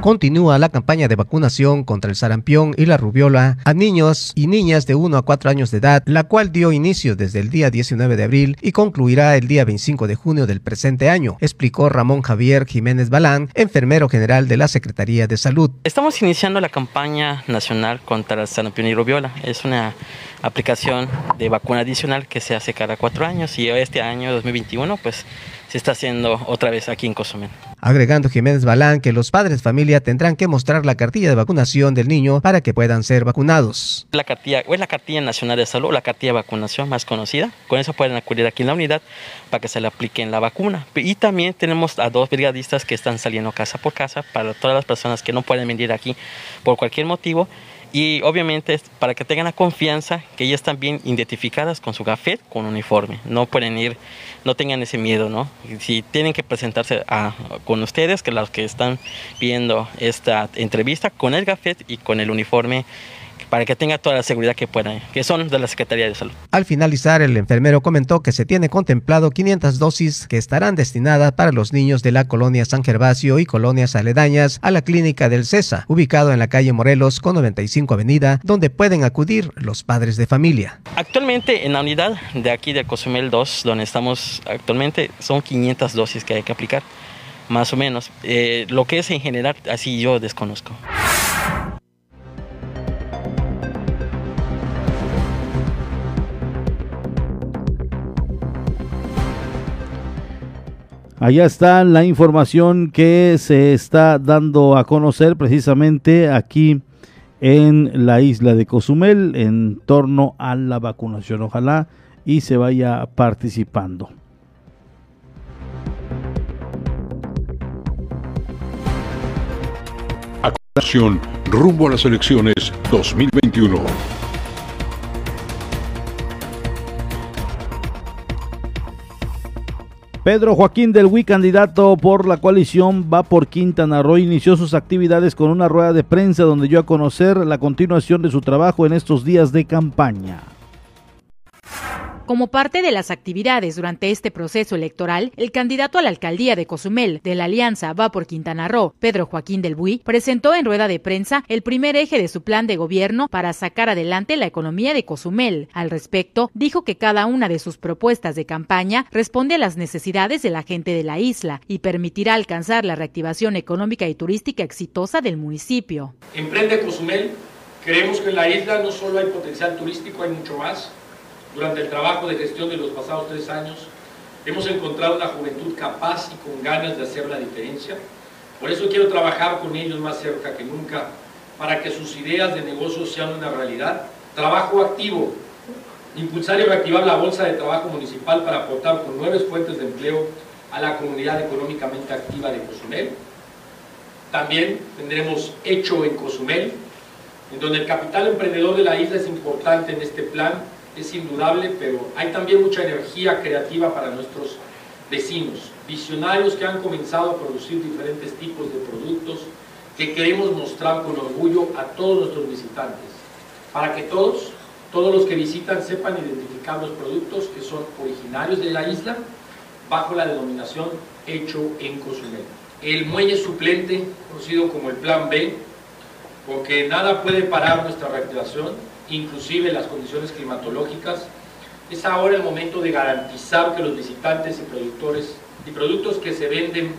Continúa la campaña de vacunación contra el sarampión y la rubiola a niños y niñas de 1 a 4 años de edad, la cual dio inicio desde el día 19 de abril y concluirá el día 25 de junio del presente año, explicó Ramón Javier Jiménez Balán, enfermero general de la Secretaría de Salud. Estamos iniciando la campaña nacional contra el sarampión y rubiola. Es una aplicación de vacuna adicional que se hace cada cuatro años y este año 2021 pues se está haciendo otra vez aquí en Cozumel. Agregando Jiménez Balán que los padres de familia tendrán que mostrar la cartilla de vacunación del niño para que puedan ser vacunados. La cartilla, o es la cartilla nacional de salud, la cartilla de vacunación más conocida. Con eso pueden acudir aquí en la unidad para que se le apliquen la vacuna. Y también tenemos a dos brigadistas que están saliendo casa por casa para todas las personas que no pueden venir aquí por cualquier motivo y obviamente para que tengan la confianza que ellas están bien identificadas con su gafet, con uniforme. No pueden ir, no tengan ese miedo, ¿no? Si tienen que presentarse con ustedes, que los que están viendo esta entrevista, con el gafet y con el uniforme para que tenga toda la seguridad que pueda, que son de la Secretaría de Salud. Al finalizar, el enfermero comentó que se tiene contemplado 500 dosis que estarán destinadas para los niños de la colonia San Gervasio y colonias aledañas a la clínica del CESA, ubicado en la calle Morelos con 95 Avenida, donde pueden acudir los padres de familia. Actualmente en la unidad de aquí de Cozumel 2, donde estamos actualmente, son 500 dosis que hay que aplicar, más o menos. Eh, lo que es en general, así yo desconozco. Allá está la información que se está dando a conocer precisamente aquí en la isla de Cozumel en torno a la vacunación. Ojalá y se vaya participando. Acción rumbo a las elecciones 2021. Pedro Joaquín del Hui, candidato por la coalición Va por Quintana Roo, inició sus actividades con una rueda de prensa donde dio a conocer la continuación de su trabajo en estos días de campaña. Como parte de las actividades durante este proceso electoral, el candidato a la alcaldía de Cozumel de la Alianza Va por Quintana Roo, Pedro Joaquín del Buy, presentó en rueda de prensa el primer eje de su plan de gobierno para sacar adelante la economía de Cozumel. Al respecto, dijo que cada una de sus propuestas de campaña responde a las necesidades de la gente de la isla y permitirá alcanzar la reactivación económica y turística exitosa del municipio. Emprende Cozumel. Creemos que en la isla no solo hay potencial turístico, hay mucho más durante el trabajo de gestión de los pasados tres años, hemos encontrado una juventud capaz y con ganas de hacer la diferencia. Por eso quiero trabajar con ellos más cerca que nunca, para que sus ideas de negocio sean una realidad. Trabajo activo, impulsar y reactivar la bolsa de trabajo municipal para aportar con nuevas fuentes de empleo a la comunidad económicamente activa de Cozumel. También tendremos Hecho en Cozumel, en donde el capital emprendedor de la isla es importante en este plan es indudable, pero hay también mucha energía creativa para nuestros vecinos, visionarios que han comenzado a producir diferentes tipos de productos que queremos mostrar con orgullo a todos nuestros visitantes, para que todos, todos los que visitan sepan identificar los productos que son originarios de la isla bajo la denominación hecho en Cozumel. El muelle suplente, conocido como el Plan B, porque nada puede parar nuestra reactivación, inclusive las condiciones climatológicas, es ahora el momento de garantizar que los visitantes y productores y productos que se venden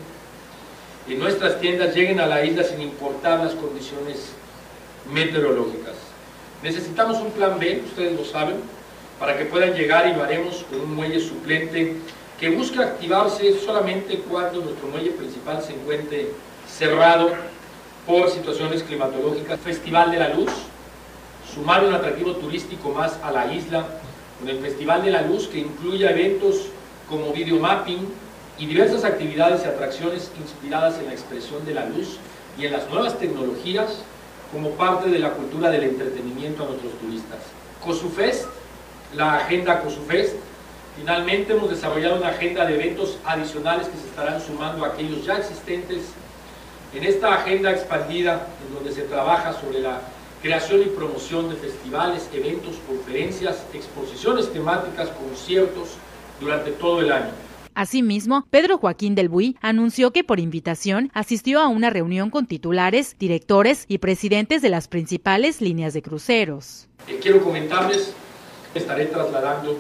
en nuestras tiendas lleguen a la isla sin importar las condiciones meteorológicas. Necesitamos un plan B, ustedes lo saben, para que puedan llegar y lo haremos con un muelle suplente que busque activarse solamente cuando nuestro muelle principal se encuentre cerrado por situaciones climatológicas. Festival de la Luz, sumar un atractivo turístico más a la isla, con el Festival de la Luz que incluya eventos como videomapping y diversas actividades y atracciones inspiradas en la expresión de la luz y en las nuevas tecnologías como parte de la cultura del entretenimiento a nuestros turistas. COSUFEST, la agenda COSUFEST, finalmente hemos desarrollado una agenda de eventos adicionales que se estarán sumando a aquellos ya existentes en esta agenda expandida en donde se trabaja sobre la creación y promoción de festivales, eventos, conferencias, exposiciones temáticas, conciertos durante todo el año. Asimismo, Pedro Joaquín del Buy anunció que por invitación asistió a una reunión con titulares, directores y presidentes de las principales líneas de cruceros. Eh, quiero comentarles, estaré trasladando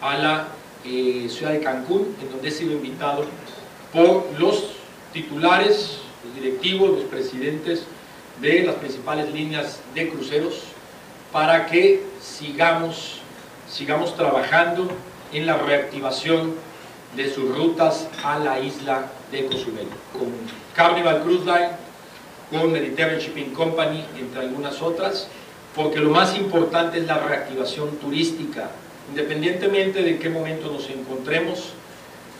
a la eh, ciudad de Cancún, en donde he sido invitado por los titulares, los directivos, los presidentes de las principales líneas de cruceros, para que sigamos, sigamos trabajando en la reactivación de sus rutas a la isla de Cozumel, con Carnival Cruise Line, con Mediterranean Shipping Company, entre algunas otras, porque lo más importante es la reactivación turística, independientemente de qué momento nos encontremos,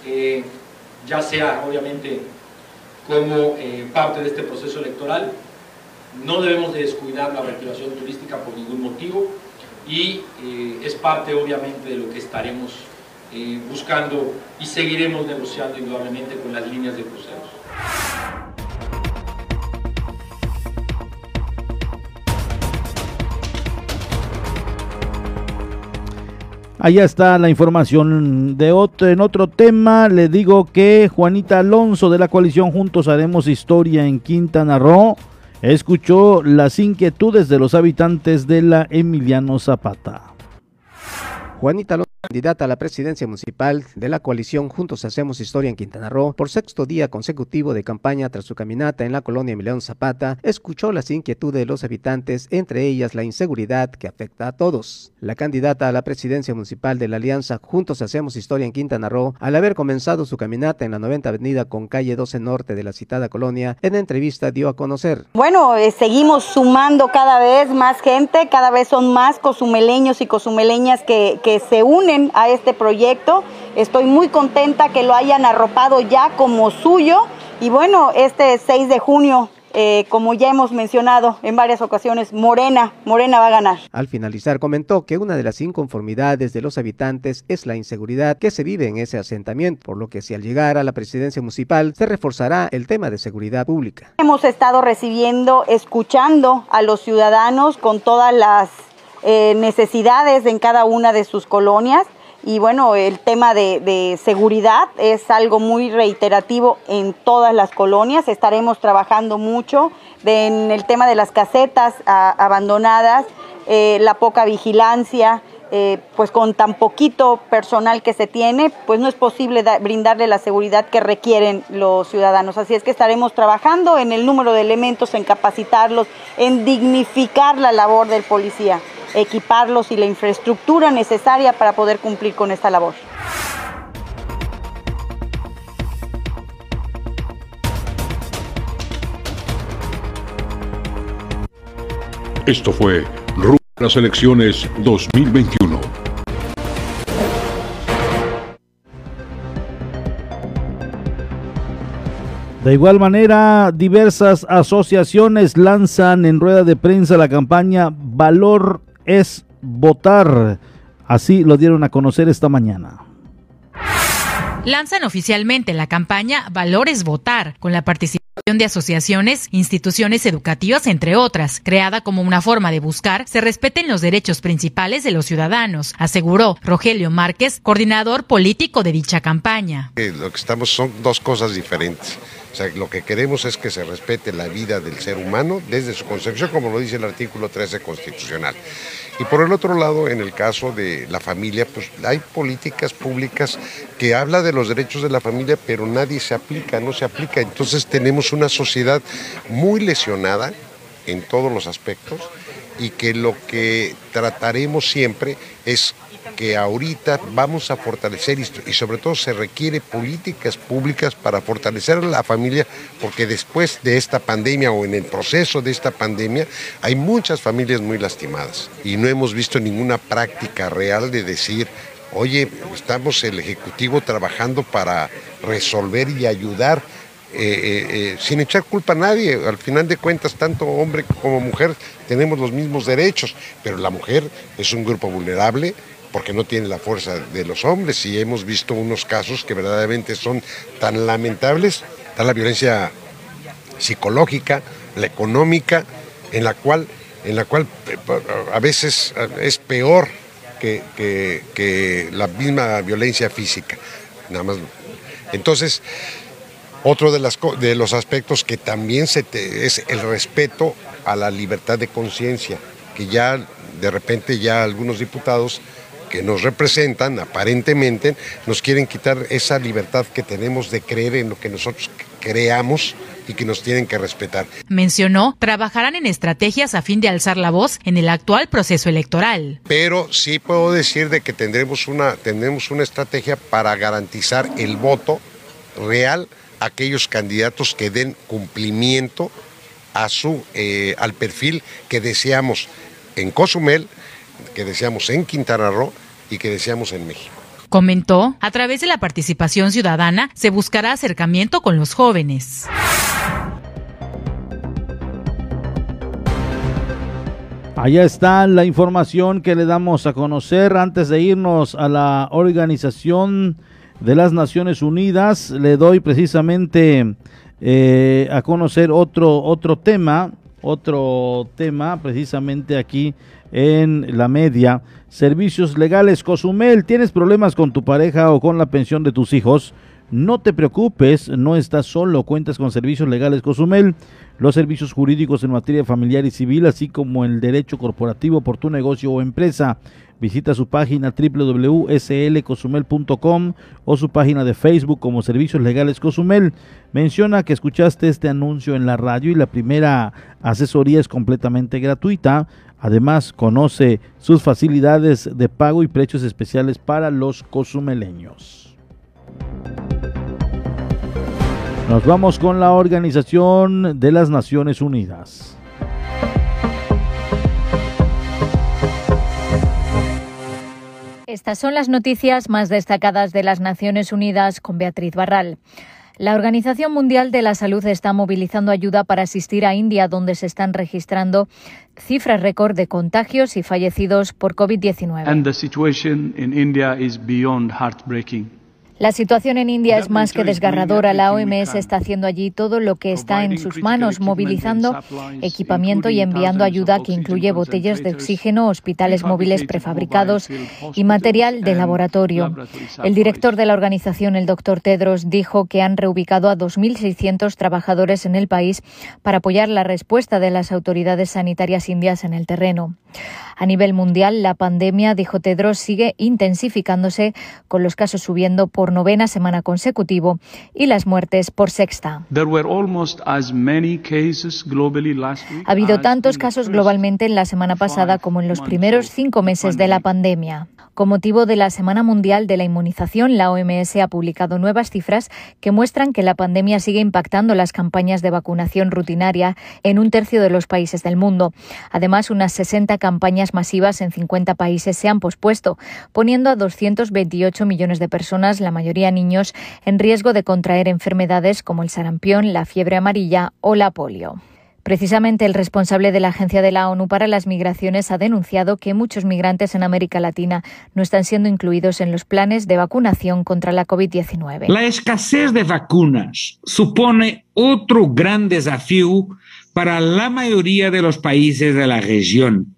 eh, ya sea obviamente como eh, parte de este proceso electoral, no debemos de descuidar la reactivación turística por ningún motivo y eh, es parte obviamente de lo que estaremos eh, buscando y seguiremos negociando indudablemente con las líneas de cruceros. Allá está la información de otro, en otro tema. Le digo que Juanita Alonso de la coalición Juntos Haremos Historia en Quintana Roo escuchó las inquietudes de los habitantes de la Emiliano Zapata. Juanita candidata a la presidencia municipal de la coalición Juntos Hacemos Historia en Quintana Roo, por sexto día consecutivo de campaña tras su caminata en la colonia Emiliano Zapata, escuchó las inquietudes de los habitantes, entre ellas la inseguridad que afecta a todos. La candidata a la presidencia municipal de la alianza Juntos Hacemos Historia en Quintana Roo, al haber comenzado su caminata en la 90 Avenida con calle 12 Norte de la citada colonia, en entrevista dio a conocer. Bueno, eh, seguimos sumando cada vez más gente, cada vez son más cozumeleños y cozumeleñas que, que se unen a este proyecto. Estoy muy contenta que lo hayan arropado ya como suyo. Y bueno, este 6 de junio eh, como ya hemos mencionado en varias ocasiones, Morena, Morena va a ganar. Al finalizar comentó que una de las inconformidades de los habitantes es la inseguridad que se vive en ese asentamiento, por lo que si al llegar a la presidencia municipal se reforzará el tema de seguridad pública. Hemos estado recibiendo, escuchando a los ciudadanos con todas las eh, necesidades en cada una de sus colonias y bueno, el tema de, seguridad es algo muy reiterativo en todas las colonias. Estaremos trabajando mucho en el tema de las casetas abandonadas, eh, la poca vigilancia. Eh, pues con tan poquito personal que se tiene, pues no es posible brindarle la seguridad que requieren los ciudadanos. Así es que estaremos trabajando en el número de elementos, en capacitarlos, en dignificar la labor del policía equiparlos y la infraestructura necesaria para poder cumplir con esta labor. Esto fue Rumbo a las elecciones 2021. De igual manera, diversas asociaciones lanzan en rueda de prensa la campaña Valor es votar. Así lo dieron a conocer esta mañana lanzan oficialmente la campaña Valores Votar, con la participación de asociaciones, instituciones educativas, entre otras, creada como una forma de buscar se respeten los derechos principales de los ciudadanos, aseguró Rogelio Márquez, coordinador político de dicha campaña. lo que estamos son dos cosas diferentes. O sea, lo que queremos es que se respete la vida del ser humano desde su concepción, como lo dice el artículo 13 constitucional. Y por el otro lado, en el caso de la familia, pues hay políticas públicas que habla de los derechos de la familia, pero nadie se aplica, no se aplica. Entonces tenemos una sociedad muy lesionada en todos los aspectos y que lo que trataremos siempre es que ahorita vamos a fortalecer y sobre todo se requiere políticas públicas para fortalecer a la familia porque después de esta pandemia o en el proceso de esta pandemia hay muchas familias muy lastimadas y no hemos visto ninguna práctica real de decir oye, estamos el Ejecutivo trabajando para resolver y ayudar eh, eh, eh, sin echar culpa a nadie. Al final de cuentas, tanto hombre como mujer tenemos los mismos derechos, pero la mujer es un grupo vulnerable, porque no tiene la fuerza de los hombres y hemos visto unos casos que verdaderamente son tan lamentables, está la violencia psicológica, la económica, en la cual, en la cual a veces es peor que, la misma violencia física. Nada más. Entonces, otro de, las, de los aspectos que también se es el respeto a la libertad de conciencia, que ya de repente ya algunos diputados que nos representan, aparentemente, nos quieren quitar esa libertad que tenemos de creer en lo que nosotros creamos y que nos tienen que respetar. Mencionó, trabajarán en estrategias a fin de alzar la voz en el actual proceso electoral. Pero sí puedo decir de que tendremos una, tendremos una estrategia para garantizar el voto real aquellos candidatos que den cumplimiento a su, eh, al perfil que deseamos en Cozumel, que deseamos en Quintana Roo y que deseamos en México. Comentó, a través de la participación ciudadana se buscará acercamiento con los jóvenes. Allá está la información que le damos a conocer antes de irnos a la Organización de las Naciones Unidas. Le doy precisamente eh, a conocer otro, otro tema, otro tema precisamente aquí en la media. Servicios legales Cozumel, ¿tienes problemas con tu pareja o con la pensión de tus hijos? No te preocupes, no estás solo, cuentas con Servicios Legales Cozumel, los servicios jurídicos en materia familiar y civil, así como el derecho corporativo por tu negocio o empresa. Visita su página www.slcozumel.com o su página de Facebook como Servicios Legales Cozumel. Menciona que escuchaste este anuncio en la radio y la primera asesoría es completamente gratuita. Además, conoce sus facilidades de pago y precios especiales para los cozumeleños. Nos vamos con la Organización de las Naciones Unidas. Estas son las noticias más destacadas de las Naciones Unidas con Beatriz Barral. La Organización Mundial de la Salud está movilizando ayuda para asistir a India, donde se están registrando cifras récord de contagios y fallecidos por COVID-19. La situación en India es más que desgarradora. La OMS está haciendo allí todo lo que está en sus manos, movilizando equipamiento y enviando ayuda que incluye botellas de oxígeno, hospitales móviles prefabricados y material de laboratorio. El director de la organización, el doctor Tedros, dijo que han reubicado a 2.600 trabajadores en el país para apoyar la respuesta de las autoridades sanitarias indias en el terreno. A nivel mundial, la pandemia, dijo Tedros, sigue intensificándose, con los casos subiendo por novena semana consecutivo y las muertes por sexta. Ha habido tantos casos globalmente en la semana pasada como en los primeros cinco meses de la pandemia. Con motivo de la Semana Mundial de la Inmunización, la OMS ha publicado nuevas cifras que muestran que la pandemia sigue impactando las campañas de vacunación rutinaria en un tercio de los países del mundo. Además, unas 60 campañas masivas en 50 países se han pospuesto, poniendo a 228 millones de personas, la mayoría niños, en riesgo de contraer enfermedades como el sarampión, la fiebre amarilla o la polio. Precisamente el responsable de la Agencia de la ONU para las Migraciones ha denunciado que muchos migrantes en América Latina no están siendo incluidos en los planes de vacunación contra la COVID-19. La escasez de vacunas supone otro gran desafío para la mayoría de los países de la región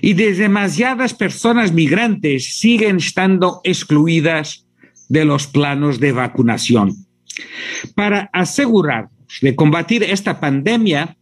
y demasiadas personas migrantes siguen estando excluidas de los planos de vacunación. Para asegurarnos de combatir esta pandemia,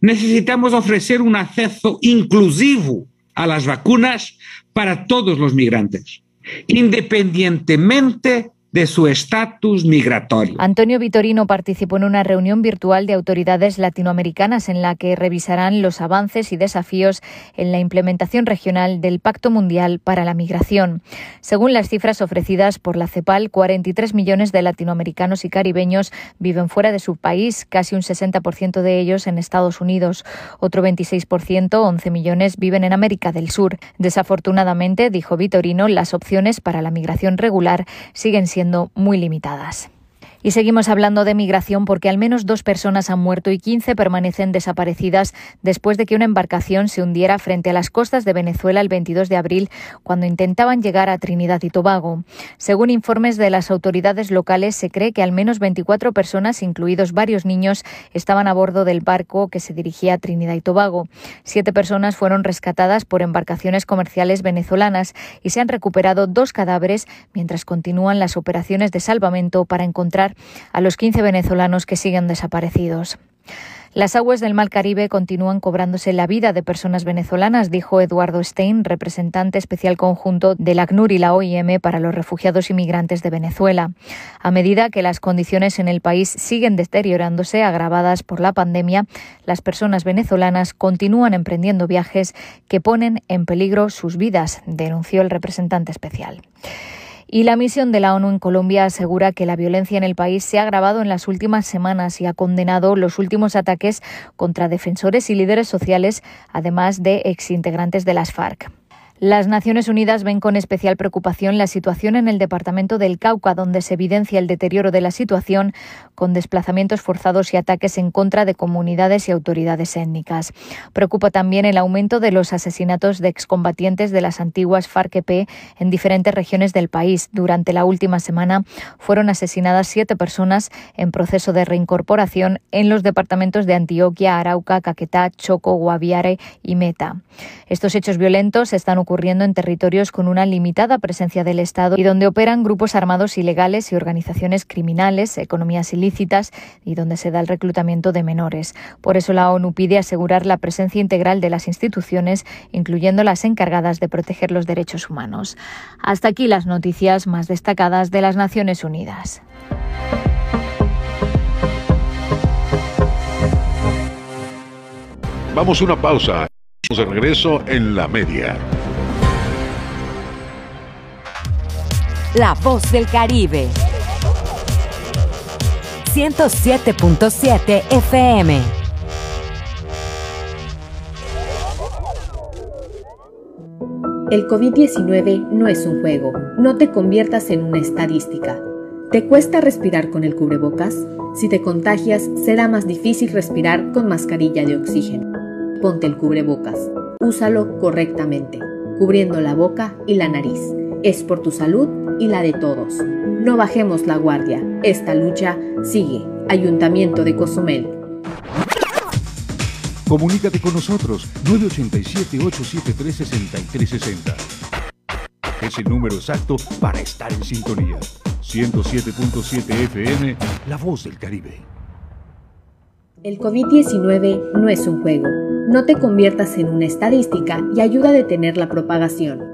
necesitamos ofrecer un acceso inclusivo a las vacunas para todos los migrantes, independientemente de su estatus migratorio. Antonio Vitorino participó en una reunión virtual de autoridades latinoamericanas en la que revisarán los avances y desafíos en la implementación regional del Pacto Mundial para la Migración. Según las cifras ofrecidas por la CEPAL, 43 millones de latinoamericanos y caribeños viven fuera de su país, casi un 60% de ellos en Estados Unidos. Otro 26%, 11 millones, viven en América del Sur. Desafortunadamente, dijo Vitorino, las opciones para la migración regular siguen siendo muy limitadas. Y seguimos hablando de migración porque al menos dos personas han muerto y 15 permanecen desaparecidas después de que una embarcación se hundiera frente a las costas de Venezuela el 22 de abril cuando intentaban llegar a Trinidad y Tobago. Según informes de las autoridades locales, se cree que al menos 24 personas, incluidos varios niños, estaban a bordo del barco que se dirigía a Trinidad y Tobago. Siete personas fueron rescatadas por embarcaciones comerciales venezolanas y se han recuperado dos cadáveres mientras continúan las operaciones de salvamento para encontrar a los 15 venezolanos que siguen desaparecidos. Las aguas del Mar Caribe continúan cobrándose la vida de personas venezolanas, dijo Eduardo Stein, representante especial conjunto del ACNUR y la OIM para los refugiados y migrantes de Venezuela. A medida que las condiciones en el país siguen deteriorándose, agravadas por la pandemia, las personas venezolanas continúan emprendiendo viajes que ponen en peligro sus vidas, denunció el representante especial. Y la misión de la ONU en Colombia asegura que la violencia en el país se ha agravado en las últimas semanas y ha condenado los últimos ataques contra defensores y líderes sociales, además de exintegrantes de las FARC. Las Naciones Unidas ven con especial preocupación la situación en el departamento del Cauca, donde se evidencia el deterioro de la situación con desplazamientos forzados y ataques en contra de comunidades y autoridades étnicas. Preocupa también el aumento de los asesinatos de excombatientes de las antiguas FARC-EP en diferentes regiones del país. Durante la última semana fueron asesinadas siete personas en proceso de reincorporación en los departamentos de Antioquia, Arauca, Caquetá, Choco, Guaviare y Meta. Estos hechos violentos están ocurriendo en territorios con una limitada presencia del Estado y donde operan grupos armados ilegales y organizaciones criminales, economías ilícitas y donde se da el reclutamiento de menores. Por eso la ONU pide asegurar la presencia integral de las instituciones, incluyendo las encargadas de proteger los derechos humanos. Hasta aquí las noticias más destacadas de las Naciones Unidas. Vamos a una pausa. De regreso en la media. La voz del Caribe. 107.7 FM. El COVID-19 no es un juego. No te conviertas en una estadística. ¿Te cuesta respirar con el cubrebocas? Si te contagias, será más difícil respirar con mascarilla de oxígeno. Ponte el cubrebocas. Úsalo correctamente, cubriendo la boca y la nariz. Es por tu salud y la de todos. No bajemos la guardia. Esta lucha sigue. Ayuntamiento de Cozumel. Comunícate con nosotros 987-873-6360. Es el número exacto para estar en sintonía. 107.7 FM, La Voz del Caribe. El COVID-19 no es un juego. No te conviertas en una estadística y ayuda a detener la propagación.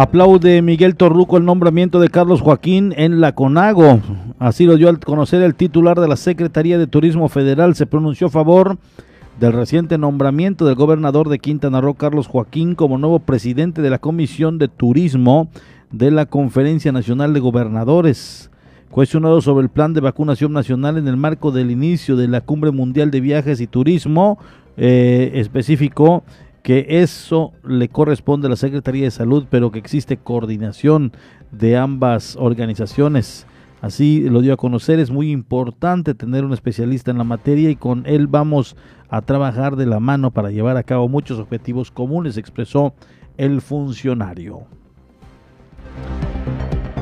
Aplaude Miguel Torruco el nombramiento de Carlos Joaquín en la CONAGO. Así lo dio al conocer el titular de la Secretaría de Turismo Federal. Se pronunció a favor del reciente nombramiento del gobernador de Quintana Roo, Carlos Joaquín, como nuevo presidente de la Comisión de Turismo de la Conferencia Nacional de Gobernadores. Cuestionado sobre el plan de vacunación nacional en el marco del inicio de la Cumbre Mundial de Viajes y Turismo, eh, específico que eso le corresponde a la Secretaría de Salud, pero que existe coordinación de ambas organizaciones. Así lo dio a conocer, es muy importante tener un especialista en la materia y con él vamos a trabajar de la mano para llevar a cabo muchos objetivos comunes, expresó el funcionario.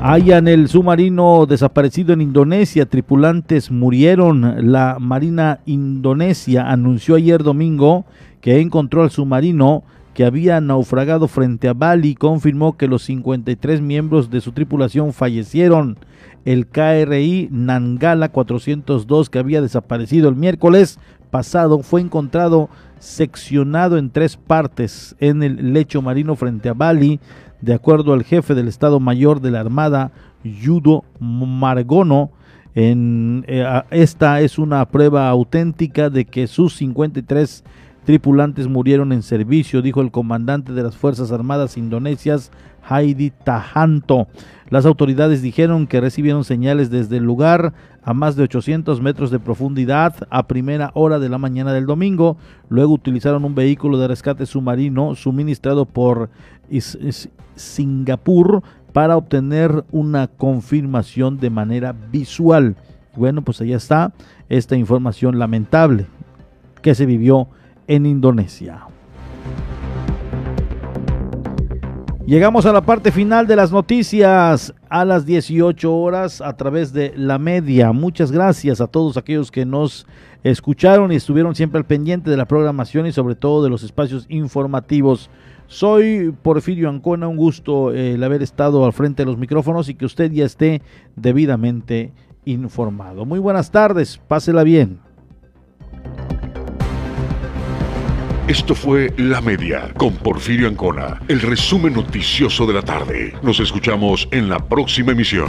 Hayan el submarino desaparecido en Indonesia, tripulantes murieron. La Marina Indonesia anunció ayer domingo que encontró al submarino que había naufragado frente a Bali confirmó que los 53 miembros de su tripulación fallecieron. El KRI Nangala 402 que había desaparecido el miércoles pasado fue encontrado seccionado en tres partes en el lecho marino frente a Bali, de acuerdo al jefe del Estado Mayor de la Armada, Yudo Margono. Eh, esta es una prueba auténtica de que sus 53 tripulantes murieron en servicio, dijo el comandante de las Fuerzas Armadas Indonesias, Heidi Tahanto. Las autoridades dijeron que recibieron señales desde el lugar a más de 800 metros de profundidad a primera hora de la mañana del domingo. Luego utilizaron un vehículo de rescate submarino suministrado por Singapur para obtener una confirmación de manera visual. Bueno, pues allá está esta información lamentable que se vivió en Indonesia. Llegamos a la parte final de las noticias a las 18 horas a través de la media. Muchas gracias a todos aquellos que nos escucharon y estuvieron siempre al pendiente de la programación y sobre todo de los espacios informativos. Soy Porfirio Ancona, un gusto el haber estado al frente de los micrófonos y que usted ya esté debidamente informado. Muy buenas tardes, pásela bien. Esto fue La Media con Porfirio Ancona, el resumen noticioso de la tarde. Nos escuchamos en la próxima emisión.